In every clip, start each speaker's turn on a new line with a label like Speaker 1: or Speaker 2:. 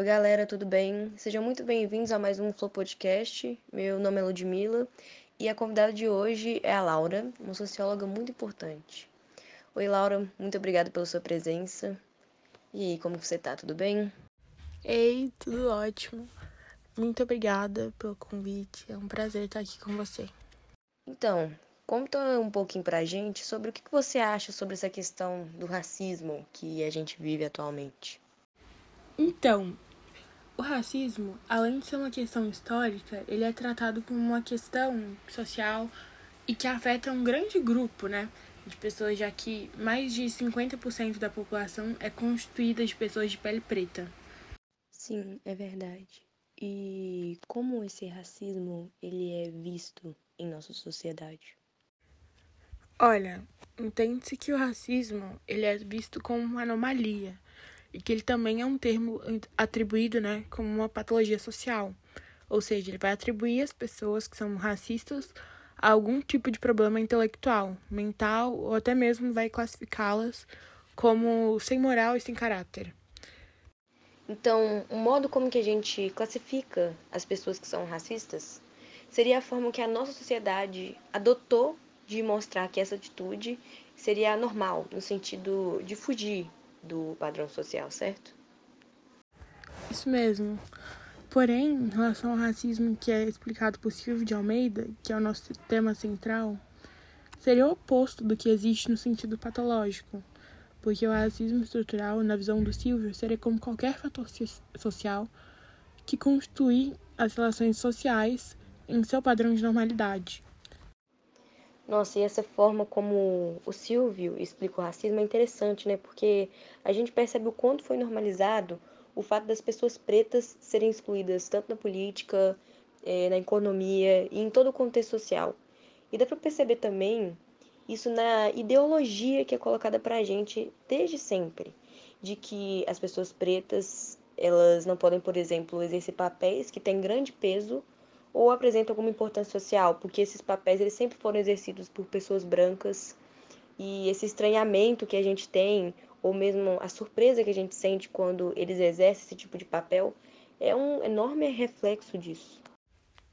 Speaker 1: Oi, galera, tudo bem? Sejam muito bem-vindos a mais um Flow Podcast. Meu nome é Ludmilla e a convidada de hoje é a Laura, uma socióloga muito importante. Oi, Laura, muito obrigada pela sua presença. E como você tá? Tudo bem?
Speaker 2: Ei, tudo ótimo. Muito obrigada pelo convite. É um prazer estar aqui com você.
Speaker 1: Então, conta um pouquinho pra gente sobre o que você acha sobre essa questão do racismo que a gente vive atualmente.
Speaker 2: Então, o racismo, além de ser uma questão histórica, ele é tratado como uma questão social e que afeta um grande grupo, né? De pessoas, já que mais de 50% da população é constituída de pessoas de pele preta.
Speaker 1: Sim, é verdade. E como esse racismo ele é visto em nossa sociedade?
Speaker 2: Olha, entende-se que o racismo ele é visto como uma anomalia e que ele também é um termo atribuído, né, como uma patologia social. Ou seja, ele vai atribuir às pessoas que são racistas a algum tipo de problema intelectual, mental ou até mesmo vai classificá-las como sem moral e sem caráter.
Speaker 1: Então, o modo como que a gente classifica as pessoas que são racistas seria a forma que a nossa sociedade adotou de mostrar que essa atitude seria normal, no sentido de fugir do padrão social, certo?
Speaker 2: Isso mesmo. Porém, em relação ao racismo que é explicado por Silvio de Almeida, que é o nosso tema central, seria o oposto do que existe no sentido patológico, porque o racismo estrutural, na visão do Silvio, seria como qualquer fator social que constitui as relações sociais em seu padrão de normalidade.
Speaker 1: Nossa, e essa forma como o Silvio explica o racismo é interessante, né? Porque a gente percebe o quanto foi normalizado o fato das pessoas pretas serem excluídas tanto na política, eh, na economia e em todo o contexto social. E dá para perceber também isso na ideologia que é colocada para a gente desde sempre, de que as pessoas pretas elas não podem, por exemplo, exercer papéis que têm grande peso ou apresentam alguma importância social, porque esses papéis eles sempre foram exercidos por pessoas brancas. E esse estranhamento que a gente tem, ou mesmo a surpresa que a gente sente quando eles exercem esse tipo de papel, é um enorme reflexo disso.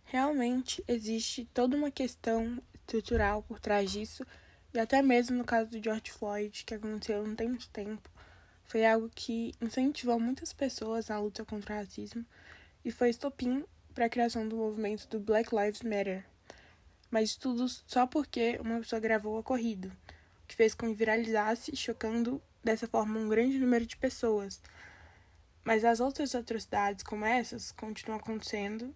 Speaker 2: Realmente existe toda uma questão estrutural por trás disso, e até mesmo no caso do George Floyd, que aconteceu não tem muito tempo, foi algo que incentivou muitas pessoas na luta contra o racismo. E foi estopim para a criação do movimento do Black Lives Matter. Mas tudo só porque uma pessoa gravou o ocorrido, que fez com que viralizasse, chocando dessa forma um grande número de pessoas. Mas as outras atrocidades como essas continuam acontecendo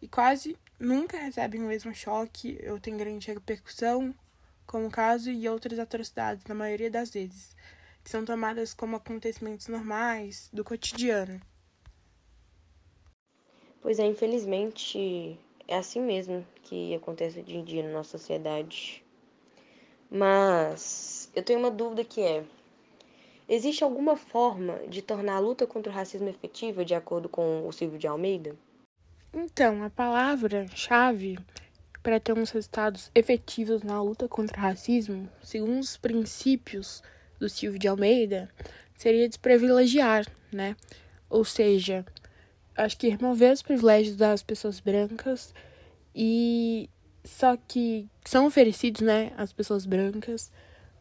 Speaker 2: e quase nunca recebem o mesmo choque ou têm grande repercussão, como o caso e outras atrocidades, na maioria das vezes, que são tomadas como acontecimentos normais do cotidiano.
Speaker 1: Pois é, infelizmente é assim mesmo que acontece hoje em dia na nossa sociedade. Mas eu tenho uma dúvida que é: existe alguma forma de tornar a luta contra o racismo efetiva, de acordo com o Silvio de Almeida?
Speaker 2: Então, a palavra-chave para termos resultados efetivos na luta contra o racismo, segundo os princípios do Silvio de Almeida, seria desprivilegiar, né? Ou seja, acho que remover os privilégios das pessoas brancas e só que são oferecidos, né, às pessoas brancas,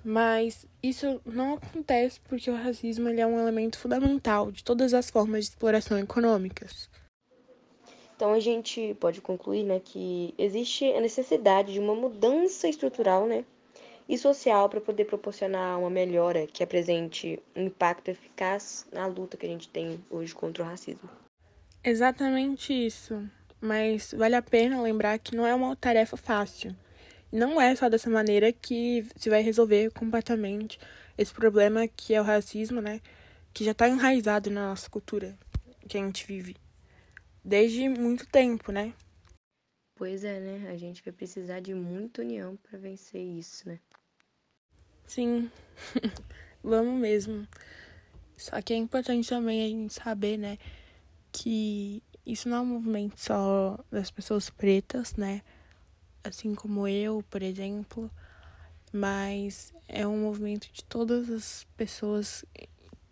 Speaker 2: mas isso não acontece porque o racismo ele é um elemento fundamental de todas as formas de exploração econômicas.
Speaker 1: Então a gente pode concluir, né, que existe a necessidade de uma mudança estrutural, né, e social para poder proporcionar uma melhora que apresente um impacto eficaz na luta que a gente tem hoje contra o racismo.
Speaker 2: Exatamente isso. Mas vale a pena lembrar que não é uma tarefa fácil. Não é só dessa maneira que se vai resolver completamente esse problema que é o racismo, né? Que já está enraizado na nossa cultura que a gente vive desde muito tempo, né?
Speaker 1: Pois é, né? A gente vai precisar de muita união para vencer isso, né?
Speaker 2: Sim, vamos mesmo. Só que é importante também a gente saber, né? Que isso não é um movimento só das pessoas pretas, né? Assim como eu, por exemplo, mas é um movimento de todas as pessoas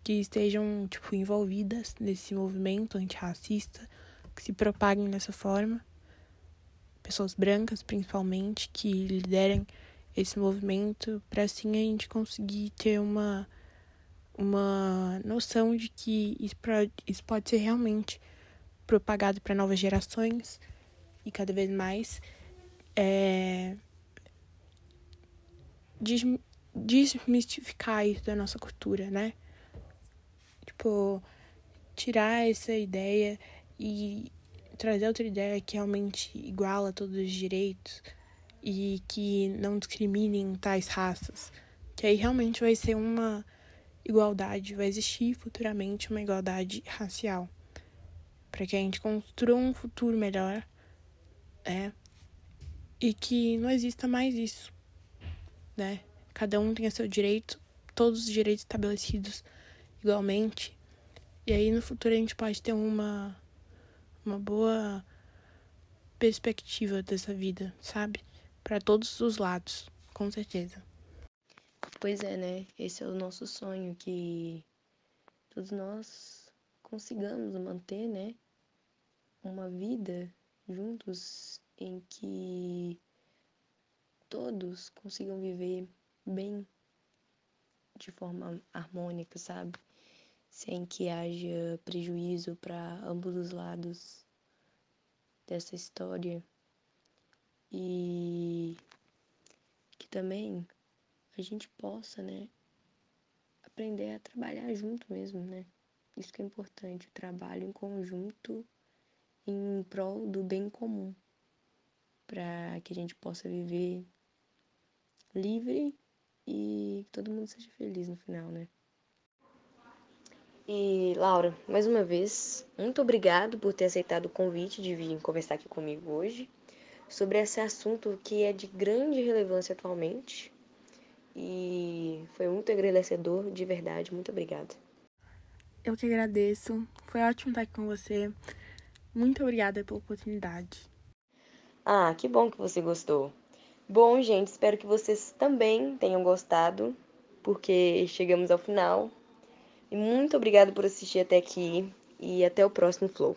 Speaker 2: que estejam tipo envolvidas nesse movimento antirracista, que se propaguem dessa forma. Pessoas brancas, principalmente, que liderem esse movimento para assim a gente conseguir ter uma uma noção de que isso pode, ser realmente propagado para novas gerações e cada vez mais é, desmistificar isso da nossa cultura, né? Tipo, tirar essa ideia e trazer outra ideia que realmente iguala todos os direitos e que não discriminem tais raças. Que aí realmente vai ser uma igualdade, vai existir futuramente uma igualdade racial. Para que a gente construa um futuro melhor, é, e que não exista mais isso, né? Cada um tem seu direito, todos os direitos estabelecidos igualmente. E aí no futuro a gente pode ter uma uma boa perspectiva dessa vida, sabe? Para todos os lados, com certeza.
Speaker 1: Pois é, né? Esse é o nosso sonho que todos nós consigamos manter, né? Uma vida juntos em que todos consigam viver bem de forma harmônica, sabe? Sem que haja prejuízo para ambos os lados dessa história. E que também a gente possa, né, aprender a trabalhar junto mesmo, né? Isso que é importante, o trabalho em conjunto em prol do bem comum, para que a gente possa viver livre e que todo mundo seja feliz no final, né? E Laura, mais uma vez, muito obrigado por ter aceitado o convite de vir conversar aqui comigo hoje sobre esse assunto que é de grande relevância atualmente. E foi muito agradecedor, de verdade. Muito obrigada.
Speaker 2: Eu que agradeço. Foi ótimo estar aqui com você. Muito obrigada pela oportunidade.
Speaker 1: Ah, que bom que você gostou. Bom, gente, espero que vocês também tenham gostado, porque chegamos ao final. E muito obrigada por assistir até aqui e até o próximo Flow.